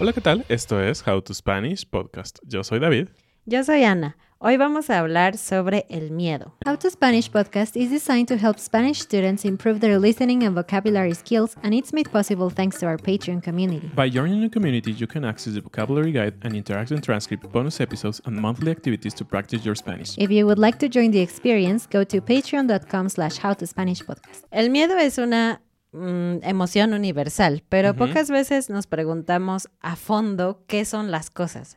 Hola, ¿qué tal? Esto es How to Spanish Podcast. Yo soy David. Yo soy Ana. Hoy vamos a hablar sobre el miedo. How to Spanish podcast is designed to help Spanish students improve their listening and vocabulary skills, and it's made possible thanks to our Patreon community. By joining the community, you can access the vocabulary guide and interactive transcript, bonus episodes, and monthly activities to practice your Spanish. If you would like to join the experience, go to patreon.com slash howtospanishpodcast. El miedo es una mm, emoción universal, pero pocas veces nos preguntamos a fondo qué son las cosas.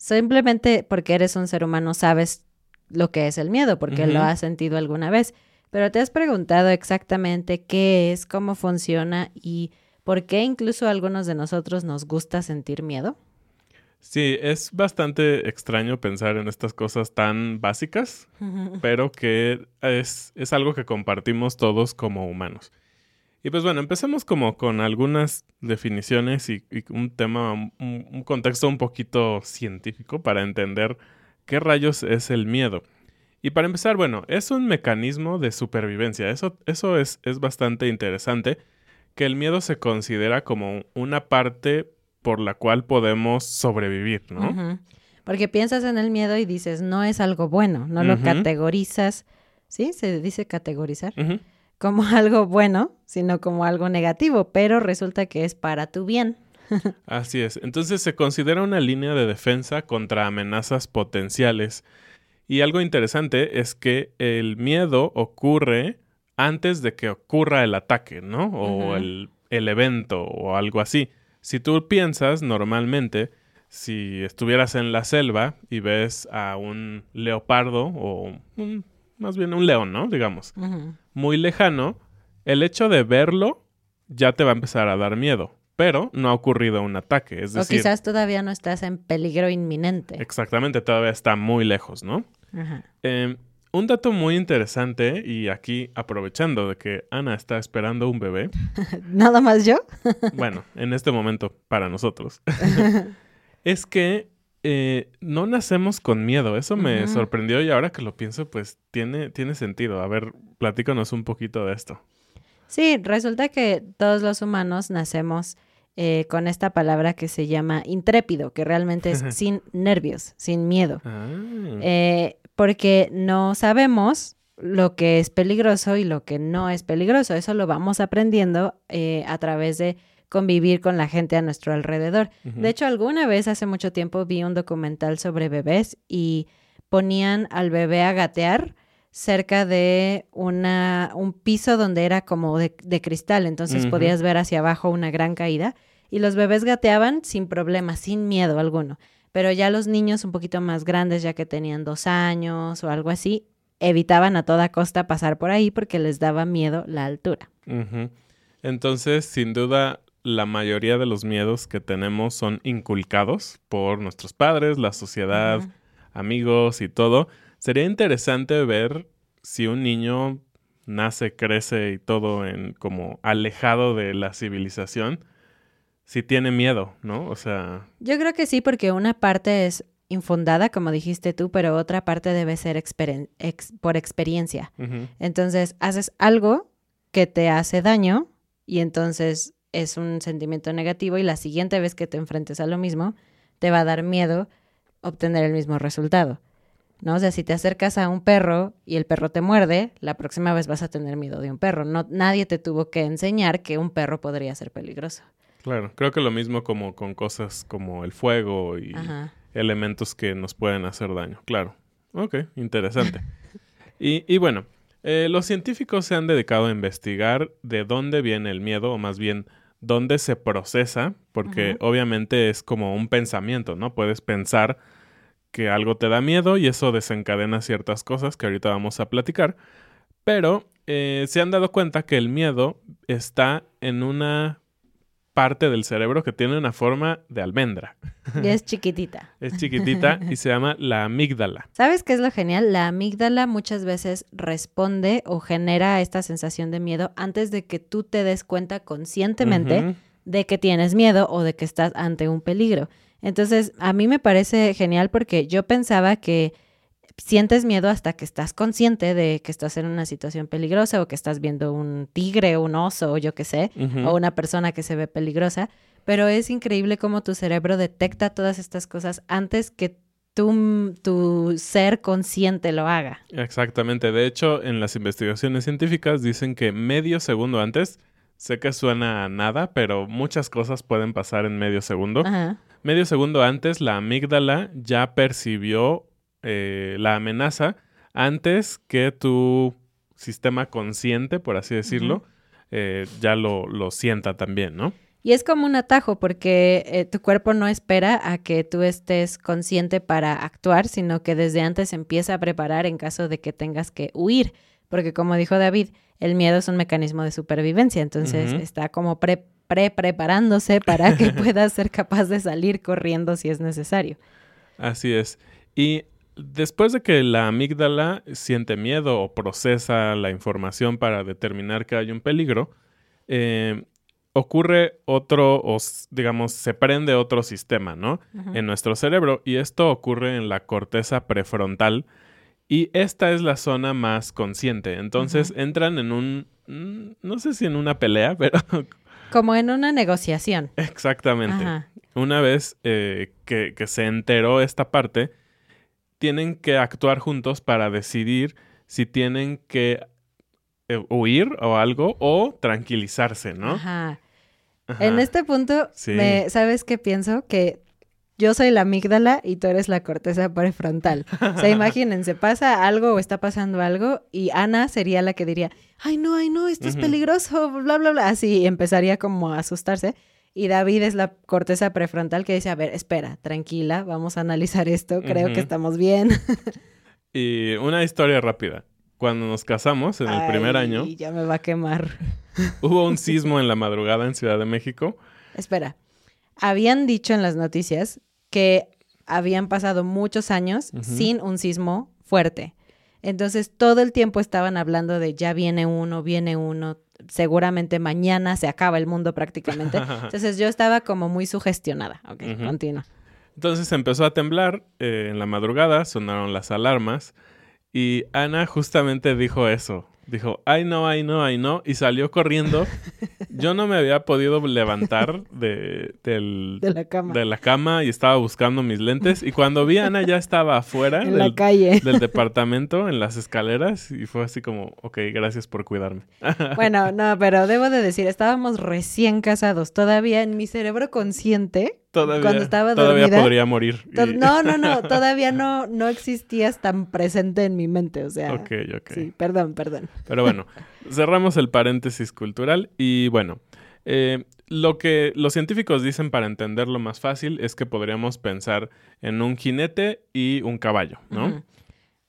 Simplemente porque eres un ser humano sabes lo que es el miedo, porque lo has sentido alguna vez. Pero te has preguntado exactamente qué es, cómo funciona y por qué incluso a algunos de nosotros nos gusta sentir miedo. Sí, es bastante extraño pensar en estas cosas tan básicas, pero que es, es algo que compartimos todos como humanos. Y pues bueno, empecemos como con algunas definiciones y, y un tema, un, un contexto un poquito científico para entender qué rayos es el miedo. Y para empezar, bueno, es un mecanismo de supervivencia. Eso, eso es, es bastante interesante, que el miedo se considera como una parte por la cual podemos sobrevivir, ¿no? Porque piensas en el miedo y dices, no es algo bueno, no lo categorizas, ¿sí? Se dice categorizar, Ujú. Como algo bueno, sino como algo negativo, pero resulta que es para tu bien. Así es. Entonces se considera una línea de defensa contra amenazas potenciales. Y algo interesante es que el miedo ocurre antes de que ocurra el ataque, ¿no? O el, el evento o algo así. Si tú piensas normalmente, si estuvieras en la selva y ves a un leopardo o un- más bien un león, ¿no? Digamos, muy lejano, el hecho de verlo ya te va a empezar a dar miedo. Pero no ha ocurrido un ataque. Es O quizás todavía no estás en peligro inminente. exactamente, todavía está muy lejos, ¿no? Eh, un dato muy interesante, y aquí aprovechando de que Ana está esperando un bebé, ¿Nada más yo? bueno, en este momento para nosotros, es que eh, no nacemos con miedo. Eso me sorprendió y ahora que lo pienso, pues tiene, tiene sentido. A ver, platícanos un poquito de esto. Sí, resulta que todos los humanos nacemos eh, con esta palabra que se llama intrépido, que realmente es sin nervios, sin miedo. Ah, Eh, porque no sabemos lo que es peligroso y lo que no es peligroso. Eso lo vamos aprendiendo eh, a través de convivir con la gente a nuestro alrededor. De hecho, alguna vez hace mucho tiempo vi un documental sobre bebés y ponían al bebé a gatear cerca de una, un piso donde era como de, de cristal, entonces podías ver hacia abajo una gran caída y los bebés gateaban sin problema, sin miedo alguno. Pero ya los niños un poquito más grandes, ya que tenían dos años o algo así, evitaban a toda costa pasar por ahí porque les daba miedo la altura. Entonces, sin duda, la mayoría de los miedos que tenemos son inculcados por nuestros padres, la sociedad, amigos y todo. Sería interesante ver si un niño nace, crece y todo en como alejado de la civilización, si tiene miedo, ¿no? O sea, Yo creo que sí, porque una parte es infundada, como dijiste tú, pero otra parte debe ser ex- por experiencia. Entonces, haces algo que te hace daño y entonces es un sentimiento negativo y la siguiente vez que te enfrentes a lo mismo, te va a dar miedo obtener el mismo resultado. ¿No? O sea, si te acercas a un perro y el perro te muerde, la próxima vez vas a tener miedo de un perro. No, nadie te tuvo que enseñar que un perro podría ser peligroso. claro, creo que lo mismo como con cosas como el fuego y Ajá. elementos que nos pueden hacer daño. Claro. Ok, interesante. y, y bueno, eh, los científicos se han dedicado a investigar de dónde viene el miedo, o más bien dónde se procesa, porque obviamente es como un pensamiento, ¿no? Puedes pensar que algo te da miedo y eso desencadena ciertas cosas que ahorita vamos a platicar, pero eh, se han dado cuenta que el miedo está en una parte del cerebro que tiene una forma de almendra. Y es chiquitita. Es chiquitita y se llama la amígdala. ¿Sabes qué es lo genial? La amígdala muchas veces responde o genera esta sensación de miedo antes de que tú te des cuenta conscientemente de que tienes miedo o de que estás ante un peligro. Entonces, a mí me parece genial porque yo pensaba que sientes miedo hasta que estás consciente de que estás en una situación peligrosa o que estás viendo un tigre, un oso o yo qué sé, o una persona que se ve peligrosa, pero es increíble cómo tu cerebro detecta todas estas cosas antes que tu, tu ser consciente lo haga. Exactamente. De hecho, en las investigaciones científicas dicen que medio segundo antes, sé que suena a nada, pero muchas cosas pueden pasar en medio segundo. Ajá. Medio segundo antes, la amígdala ya percibió eh, la amenaza antes que tu sistema consciente, por así decirlo, eh, ya lo, lo sienta también, ¿no? Y es como un atajo porque eh, tu cuerpo no espera a que tú estés consciente para actuar, sino que desde antes empieza a preparar en caso de que tengas que huir. Porque como dijo David, el miedo es un mecanismo de supervivencia, entonces está como pre, pre preparándose para que puedas ser capaz de salir corriendo si es necesario. Así es. Y después de que la amígdala siente miedo o procesa la información para determinar que hay un peligro, eh, ocurre otro, o digamos, se prende otro sistema, ¿no? En nuestro cerebro. Y esto ocurre en la corteza prefrontal. Y esta es la zona más consciente. Entonces entran en un, mm, no sé si en una pelea, pero Como en una negociación. exactamente. Ajá. Una vez eh, que, que se enteró esta parte, tienen que actuar juntos para decidir si tienen que eh, huir o algo o tranquilizarse, ¿no? Ajá. Ajá. En este punto, Sí. me, ¿sabes qué pienso? Que yo soy la amígdala y tú eres la corteza prefrontal. O sea, imagínense, pasa algo o está pasando algo y Ana sería la que diría, ay no, ay no, esto es peligroso, bla, bla, bla. Así empezaría como a asustarse. Y David es la corteza prefrontal que dice, a ver, espera, tranquila, vamos a analizar esto, creo que estamos bien. Y una historia rápida. Cuando nos casamos en el primer año, ya me va a quemar. hubo un sismo en la madrugada en Ciudad de México. Espera, habían dicho en las noticias que habían pasado muchos años sin un sismo fuerte. Entonces todo el tiempo estaban hablando de ya viene uno, viene uno, seguramente mañana se acaba el mundo prácticamente. Entonces yo estaba como muy sugestionada. Ok, Ujú. continúa. Entonces empezó a temblar eh, en la madrugada, sonaron las alarmas y Ana justamente dijo eso. Dijo, ay no, ay no, ay no, y salió corriendo. Yo no me había podido levantar de, del- De la cama. de la cama y estaba buscando mis lentes. Y cuando vi a Ana ya estaba afuera en la calle. del departamento, en las escaleras, y fue así como, ok, gracias por cuidarme. Bueno, no, pero debo de decir, estábamos recién casados. Todavía en mi cerebro consciente, Todavía, cuando estaba todavía dormida, podría morir. y- no, no, no, todavía no, no existías tan presente en mi mente. O sea, Ok, ok. sí, perdón, perdón. Pero bueno, cerramos el paréntesis cultural y bueno, eh, lo que los científicos dicen para entenderlo más fácil es que podríamos pensar en un jinete y un caballo, ¿no?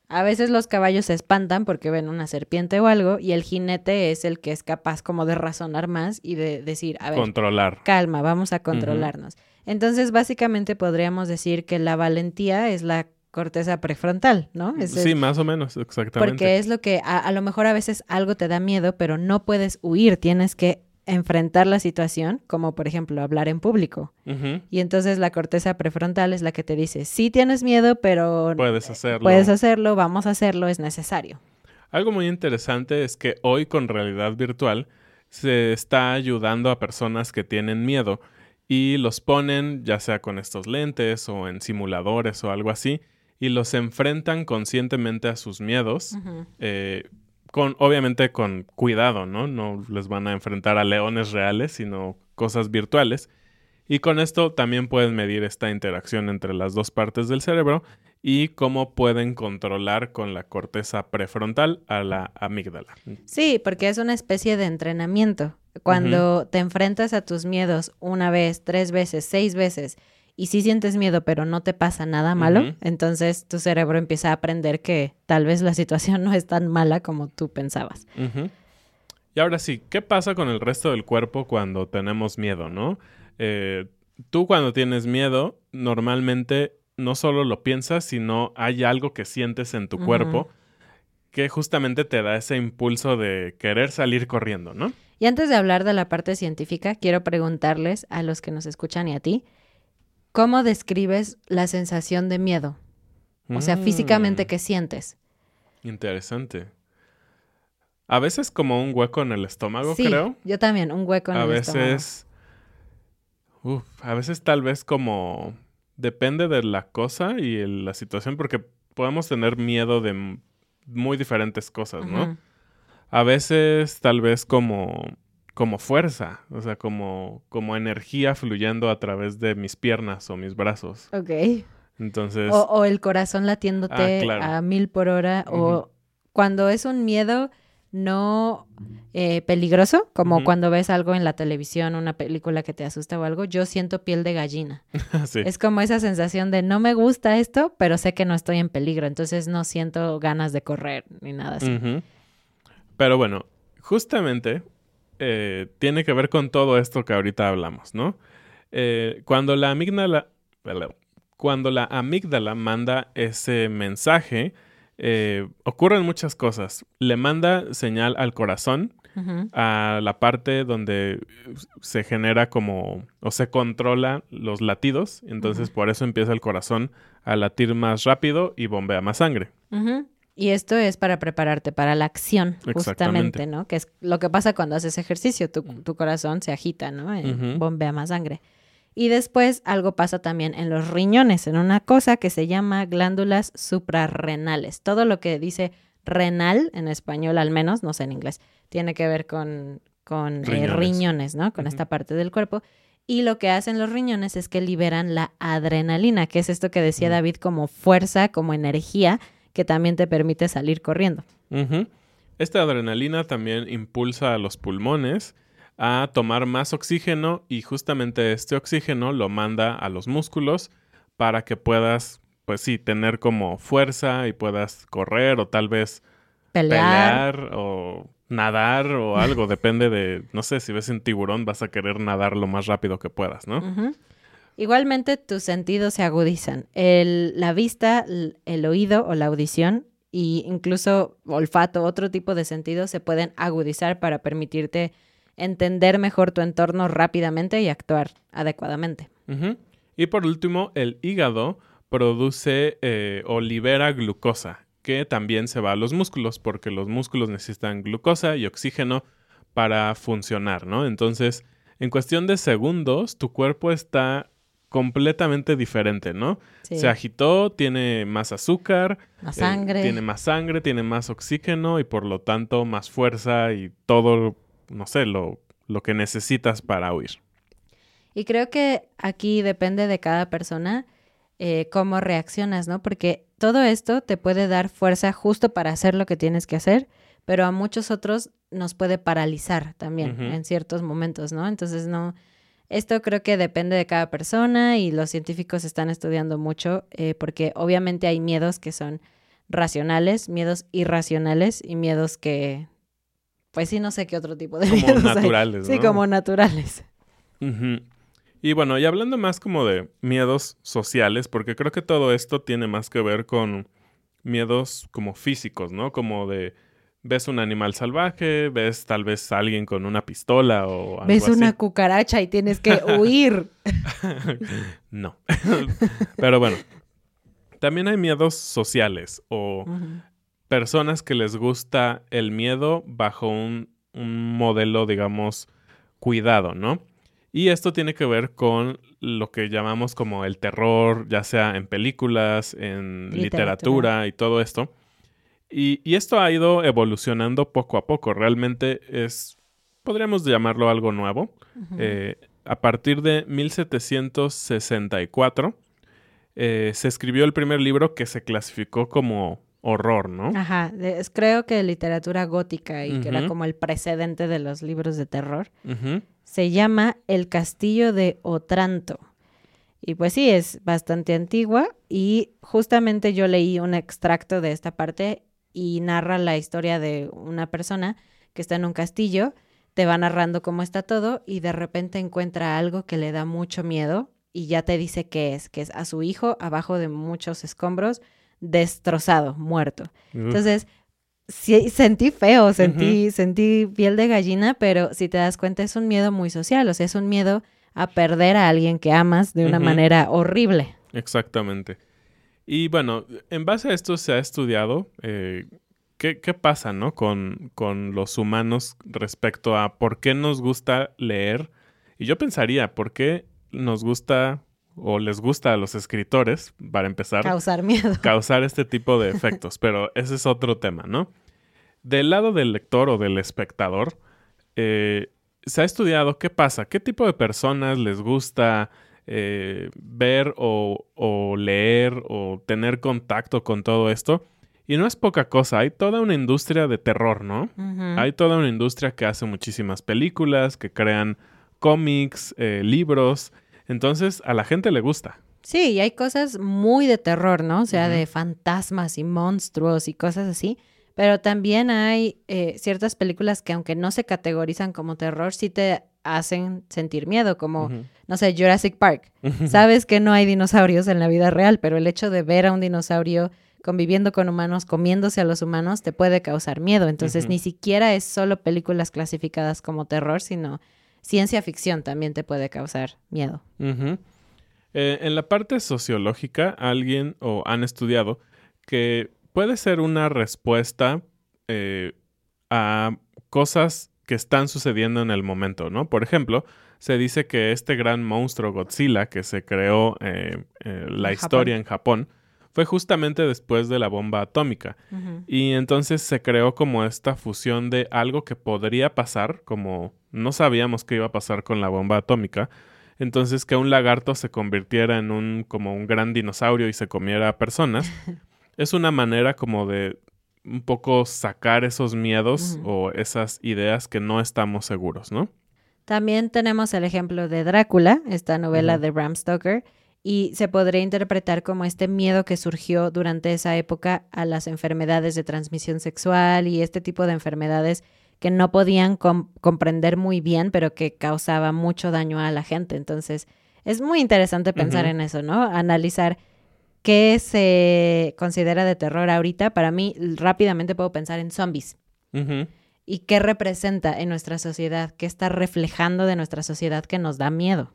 A veces los caballos se espantan porque ven una serpiente o algo y el jinete es el que es capaz como de razonar más y de decir, a ver, Controlar. calma, vamos a controlarnos. Entonces, básicamente podríamos decir que la valentía es la corteza prefrontal, ¿no? Es el- Sí, más o menos, exactamente. porque es lo que a, a lo mejor a veces algo te da miedo, pero no puedes huir, tienes que enfrentar la situación, como por ejemplo hablar en público. Y entonces la corteza prefrontal es la que te dice, sí tienes miedo, pero Puedes hacerlo. puedes hacerlo, vamos a hacerlo, es necesario. Algo muy interesante es que hoy con realidad virtual se está ayudando a personas que tienen miedo y los ponen ya sea con estos lentes o en simuladores o algo así y los enfrentan conscientemente a sus miedos, eh, con obviamente con cuidado, ¿no? No les van a enfrentar a leones reales, sino cosas virtuales. Y con esto también pueden medir esta interacción entre las dos partes del cerebro y cómo pueden controlar con la corteza prefrontal a la amígdala. Sí, porque es una especie de entrenamiento. Cuando te enfrentas a tus miedos una vez, tres veces, seis veces, y sí sientes miedo, pero no te pasa nada malo, entonces tu cerebro empieza a aprender que tal vez la situación no es tan mala como tú pensabas. Y ahora sí, ¿qué pasa con el resto del cuerpo cuando tenemos miedo, no? Eh, tú cuando tienes miedo, normalmente no solo lo piensas, sino hay algo que sientes en tu cuerpo que justamente te da ese impulso de querer salir corriendo, ¿no? Y antes de hablar de la parte científica, quiero preguntarles a los que nos escuchan y a ti, ¿cómo describes la sensación de miedo? O sea, físicamente, Mm, ¿qué sientes? Interesante. A veces como un hueco en el estómago, sí, creo. yo también, un hueco en A el estómago. veces... Uf, a veces tal vez como... Depende de la cosa y el- la situación, porque podemos tener miedo de muy diferentes cosas, ¿no? A veces tal vez como, como fuerza, o sea, como, como energía fluyendo a través de mis piernas o mis brazos. Ok. Entonces, O, o el corazón latiéndote Ah, claro. a mil por hora. Ujú. O cuando es un miedo no eh, peligroso, como cuando ves algo en la televisión, una película que te asusta o algo, yo siento piel de gallina. sí. Es como esa sensación de no me gusta esto, pero sé que no estoy en peligro, entonces no siento ganas de correr ni nada así. Ujú. Pero bueno, justamente eh, tiene que ver con todo esto que ahorita hablamos, ¿no? Eh, cuando la amígdala, cuando la amígdala manda ese mensaje, eh, ocurren muchas cosas. Le manda señal al corazón, a la parte donde se genera como o se controla los latidos, entonces por eso empieza el corazón a latir más rápido y bombea más sangre. Ujú. Y esto es para prepararte para la acción, justamente, ¿no? Que es lo que pasa cuando haces ejercicio, tu, tu corazón se agita, ¿no? Eh. Bombea más sangre. Y después algo pasa también en los riñones, en una cosa que se llama glándulas suprarrenales. Todo lo que dice renal, en español al menos, no sé en inglés, tiene que ver con, con eh, Riñones. ¿no? Con esta parte del cuerpo. Y lo que hacen los riñones es que liberan la adrenalina, que es esto que decía Mm. David como fuerza, como energía, que también te permite salir corriendo. Esta adrenalina también impulsa a los pulmones a tomar más oxígeno y justamente este oxígeno lo manda a los músculos para que puedas, pues sí, tener como fuerza y puedas correr o tal vez Pelear. pelear o nadar o algo. Depende de, no sé, si ves un tiburón vas a querer nadar lo más rápido que puedas, ¿no? Igualmente tus sentidos se agudizan. El- la vista, el oído o la audición e incluso olfato, otro tipo de sentidos se pueden agudizar para permitirte entender mejor tu entorno rápidamente y actuar adecuadamente. Y por último, el hígado produce eh, o libera glucosa, que también se va a los músculos, porque los músculos necesitan glucosa y oxígeno para funcionar, ¿no? Entonces, en cuestión de segundos, tu cuerpo está completamente diferente, ¿no? Sí. Se agitó, tiene más azúcar, Más eh, sangre. tiene más sangre, tiene más oxígeno y por lo tanto más fuerza y todo, no sé, lo, lo que necesitas para huir. Y creo que aquí depende de cada persona eh, cómo reaccionas, ¿no? Porque todo esto te puede dar fuerza justo para hacer lo que tienes que hacer, pero a muchos otros nos puede paralizar también en ciertos momentos, ¿no? Entonces, no, esto creo que depende de cada persona y los científicos están estudiando mucho eh, porque obviamente hay miedos que son racionales, miedos irracionales y miedos que, pues sí, no sé qué otro tipo de Como miedos hay. naturales, Sí, ¿no? como naturales. Y bueno, y hablando más como de miedos sociales, porque creo que todo esto tiene más que ver con miedos como físicos, ¿no? Como de ves un animal salvaje, ves tal vez a alguien con una pistola o algo Ves una cucaracha y tienes que huir. no. Pero bueno, también hay miedos sociales o personas que les gusta el miedo bajo un, un modelo, digamos, cuidado, ¿no? Y esto tiene que ver con lo que llamamos como el terror, ya sea en películas, en literatura, Literatura. y todo esto. Y, y esto ha ido evolucionando poco a poco. Realmente es, podríamos llamarlo algo nuevo. Eh, a partir de 1764 eh, se escribió el primer libro que se clasificó como horror, ¿no? Ajá, es- creo que literatura gótica y que era como el precedente de los libros de terror. Se llama El Castillo de Otranto. Y pues sí, es bastante antigua y justamente yo leí un extracto de esta parte y narra la historia de una persona que está en un castillo, te va narrando cómo está todo y de repente encuentra algo que le da mucho miedo y ya te dice qué es, que es a su hijo abajo de muchos escombros, destrozado, muerto. Entonces, sí, sentí feo, sentí, sentí piel de gallina, pero si te das cuenta es un miedo muy social, o sea, es un miedo a perder a alguien que amas de una manera horrible. Exactamente. Y bueno, en base a esto se ha estudiado eh, qué, qué pasa, ¿no? Con, con los humanos respecto a por qué nos gusta leer. Y yo pensaría, ¿por qué nos gusta o les gusta a los escritores, para empezar, Causar miedo. causar este tipo de efectos? Pero ese es otro tema, ¿no? Del lado del lector o del espectador, eh, se ha estudiado qué pasa, qué tipo de personas les gusta eh, ver o, o leer o tener contacto con todo esto. Y no es poca cosa, hay toda una industria de terror, ¿no? Hay toda una industria que hace muchísimas películas, que crean cómics, eh, libros. Entonces, a la gente le gusta. Sí, y hay cosas muy de terror, ¿no? O sea, de fantasmas y monstruos y cosas así. Pero también hay eh, ciertas películas que aunque no se categorizan como terror, sí te hacen sentir miedo, como, no sé, Jurassic Park. Sabes que no hay dinosaurios en la vida real, pero el hecho de ver a un dinosaurio conviviendo con humanos, comiéndose a los humanos, te puede causar miedo. Entonces, ni siquiera es solo películas clasificadas como terror, sino ciencia ficción también te puede causar miedo. Eh, en la parte sociológica, alguien o han estudiado que puede ser una respuesta eh, a cosas que están sucediendo en el momento, ¿no? Por ejemplo, se dice que este gran monstruo Godzilla que se creó eh, eh, la historia en Japón fue justamente después de la bomba atómica. Y entonces se creó como esta fusión de algo que podría pasar, como no sabíamos qué iba a pasar con la bomba atómica. Entonces que un lagarto se convirtiera en un como un gran dinosaurio y se comiera a personas. es una manera como de un poco sacar esos miedos o esas ideas que no estamos seguros, ¿no? También tenemos el ejemplo de Drácula, esta novela de Bram Stoker, y se podría interpretar como este miedo que surgió durante esa época a las enfermedades de transmisión sexual y este tipo de enfermedades que no podían com- comprender muy bien, pero que causaba mucho daño a la gente. Entonces, es muy interesante pensar en eso, ¿no? Analizar qué se considera de terror ahorita. Para mí, rápidamente puedo pensar en zombies y qué representa en nuestra sociedad, qué está reflejando de nuestra sociedad que nos da miedo.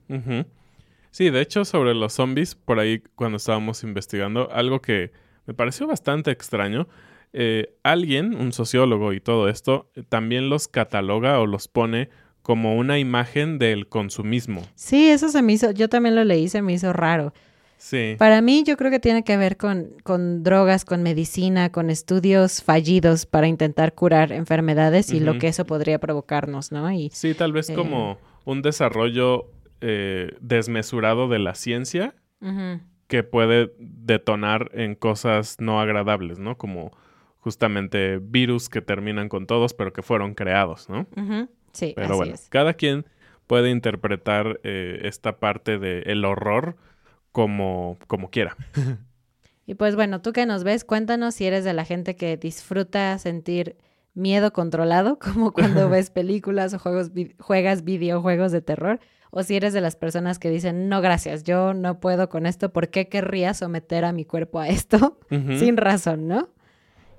Sí, de hecho, sobre los zombies, por ahí cuando estábamos investigando, algo que me pareció bastante extraño, eh, alguien, un sociólogo y todo esto, eh, también los cataloga o los pone como una imagen del consumismo. Sí, eso se me hizo, yo también lo leí, se me hizo raro. Sí. Para mí yo creo que tiene que ver con, con drogas, con medicina, con estudios fallidos para intentar curar enfermedades y lo que eso podría provocarnos, ¿no? Y Sí, tal vez Eh. como un desarrollo eh, desmesurado de la ciencia que puede detonar en cosas no agradables, ¿no? Como justamente virus que terminan con todos, pero que fueron creados, ¿no? Ujú. Sí, Pero así bueno, es. cada quien puede interpretar eh, esta parte del horror como, como quiera. Y pues bueno, tú que nos ves, cuéntanos si eres de la gente que disfruta sentir miedo controlado, como cuando ves películas o juegos vi- juegas videojuegos de terror, o si eres de las personas que dicen, no, gracias, yo no puedo con esto, ¿por qué querría someter a mi cuerpo a esto? Sin razón, ¿no?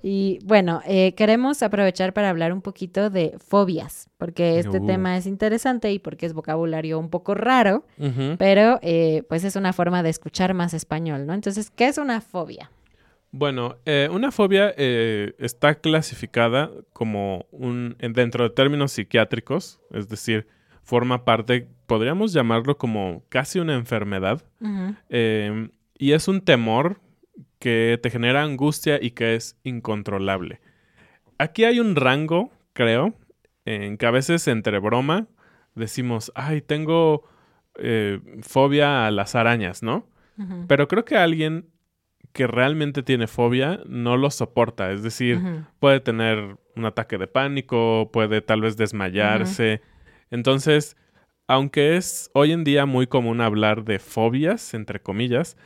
Y bueno, eh, queremos aprovechar para hablar un poquito de fobias, porque este Uh. tema es interesante y porque es vocabulario un poco raro, pero eh, pues es una forma de escuchar más español, ¿no? Entonces, ¿qué es una fobia? Bueno, eh, una fobia eh, está clasificada como un en- dentro de términos psiquiátricos, es decir, forma parte, podríamos llamarlo como casi una enfermedad, eh, y es un temor que te genera angustia y que es incontrolable. Aquí hay un rango, creo, en que a veces entre broma decimos, ay, tengo eh, fobia a las arañas, ¿no? Pero creo que alguien que realmente tiene fobia no lo soporta. Es decir, puede tener un ataque de pánico, puede tal vez desmayarse. Entonces, aunque es hoy en día muy común hablar de fobias, entre comillas,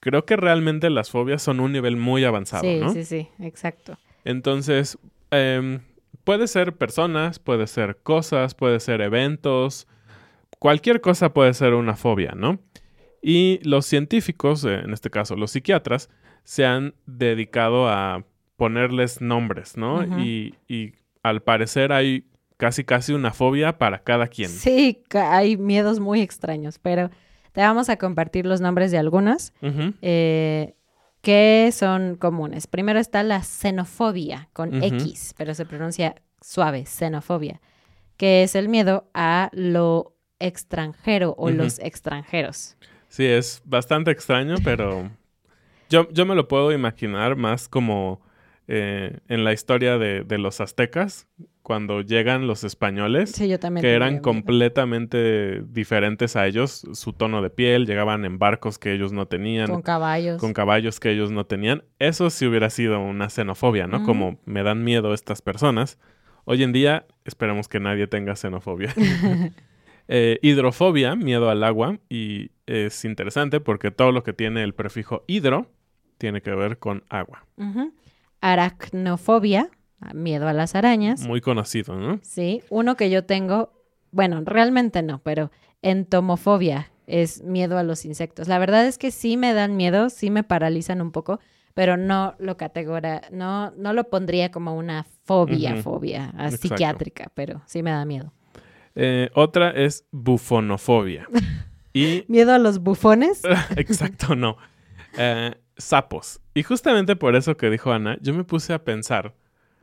creo que realmente las fobias son un nivel muy avanzado, Sí, ¿no? sí, sí, exacto. Entonces, em, puede ser personas, puede ser cosas, puede ser eventos, cualquier cosa puede ser una fobia, ¿no? Y los científicos, eh, en este caso los psiquiatras, se han dedicado a ponerles nombres, ¿no? Y, y al parecer hay casi casi una fobia para cada quien. Sí, hay miedos muy extraños, pero te vamos a compartir los nombres de algunos eh, que son comunes. Primero está la xenofobia con. X, pero se pronuncia suave, xenofobia, que es el miedo a lo extranjero o los extranjeros. Sí, es bastante extraño, pero yo, yo me lo puedo imaginar más como eh, en la historia de, de los aztecas, cuando llegan los españoles. Sí, yo también. que eran completamente diferentes a ellos, su tono de piel, llegaban en barcos que ellos no tenían, Con con, caballos. caballos que ellos no tenían. Eso sí hubiera sido una xenofobia, ¿no? Como me dan miedo estas personas. Hoy en día esperemos que nadie tenga xenofobia. Eh, hidrofobia, miedo al agua, y es interesante porque todo lo que tiene el prefijo hidro tiene que ver con agua. Aracnofobia, miedo a las arañas. Muy conocido, ¿no? Sí, uno que yo tengo, bueno, realmente no, pero entomofobia es miedo a los insectos. La verdad es que sí me dan miedo, sí me paralizan un poco, pero no lo categora, no, no lo pondría como una fobia, fobia psiquiátrica, pero sí me da miedo. Eh, otra es bufonofobia. Y ¿Miedo a los bufones? Exacto, no. Eh, sapos. Y justamente por eso que dijo Ana, yo me puse a pensar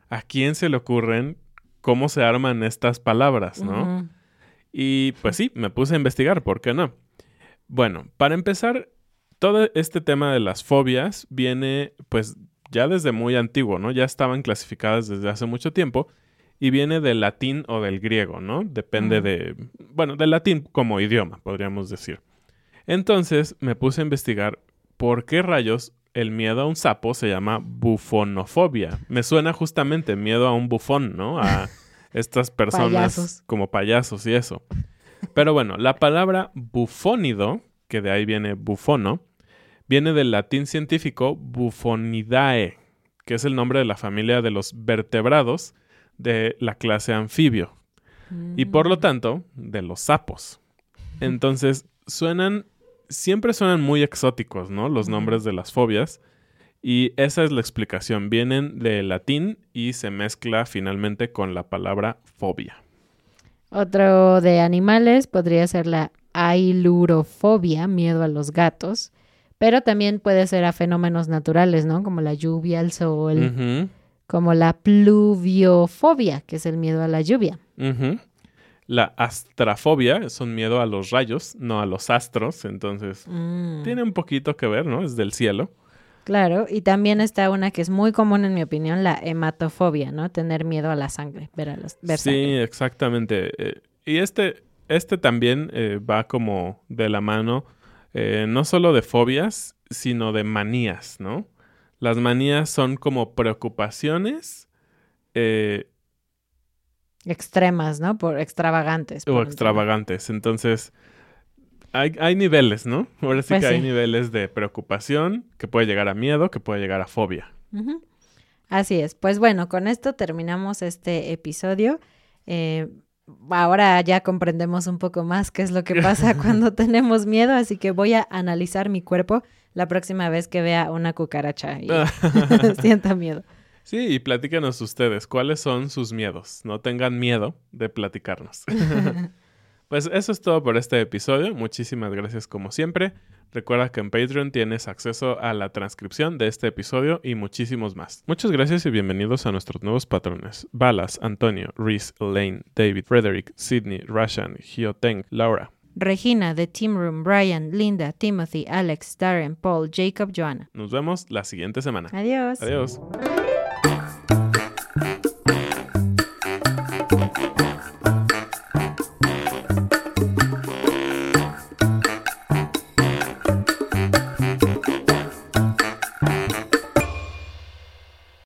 a quién se le ocurren cómo se arman estas palabras, ¿no? Y pues sí, me puse a investigar, ¿por qué no? Bueno, para empezar, todo este tema de las fobias viene pues ya desde muy antiguo, ¿no? Ya estaban clasificadas desde hace mucho tiempo y viene del latín o del griego, ¿no? Depende de, bueno, del latín como idioma, podríamos decir. Entonces me puse a investigar por qué rayos el miedo a un sapo se llama bufonofobia. Me suena justamente miedo a un bufón, ¿no? A estas personas Payasos. como payasos y eso. Pero bueno, la palabra bufónido, que de ahí viene bufono, viene del latín científico bufonidae, que es el nombre de la familia de los vertebrados de la clase anfibio y por lo tanto de los sapos. Entonces, suenan, siempre suenan muy exóticos, ¿no? Los nombres de las fobias. Y esa es la explicación. Vienen del latín y se mezcla finalmente con la palabra fobia. Otro de animales podría ser la ailurofobia, miedo a los gatos, pero también puede ser a fenómenos naturales, ¿no? Como la lluvia, el sol, como la pluviofobia, que es el miedo a la lluvia. La astrafobia es un miedo a los rayos, no a los astros. Entonces, Mm, tiene un poquito que ver, ¿no? Es del cielo. Claro, y también está una que es muy común en mi opinión, la hematofobia, ¿no? Tener miedo a la sangre, ver, a los, ver Sí, sangre. exactamente. Eh, y este, este también eh, va como de la mano, eh, no solo de fobias, sino de manías, ¿no? Las manías son como preocupaciones eh, Extremas, ¿no? Por extravagantes. por o extravagantes. Entonces, hay, hay niveles, ¿no? Ahora sí Pues que hay niveles de preocupación que puede llegar a miedo, que puede llegar a fobia. Así es. Pues bueno, con esto terminamos este episodio. Eh, ahora ya comprendemos un poco más qué es lo que pasa cuando tenemos miedo, así que voy a analizar mi cuerpo la próxima vez que vea una cucaracha y sienta miedo. Sí, y platícanos ustedes, ¿cuáles son sus miedos? No tengan miedo de platicarnos. pues eso es todo por este episodio. Muchísimas gracias como siempre. Recuerda que en Patreon tienes acceso a la transcripción de este episodio y muchísimos más. Muchas gracias y bienvenidos a nuestros nuevos patrones. Balas, Antonio, Reese, Elaine, David, Frederick, Sidney, Rashan, Hioteng, Laura. Regina, The Team Room, Brian, Linda, Timothy, Alex, Darren, Paul, Jacob, Joanna. Nos vemos la siguiente semana. Adiós. Adiós.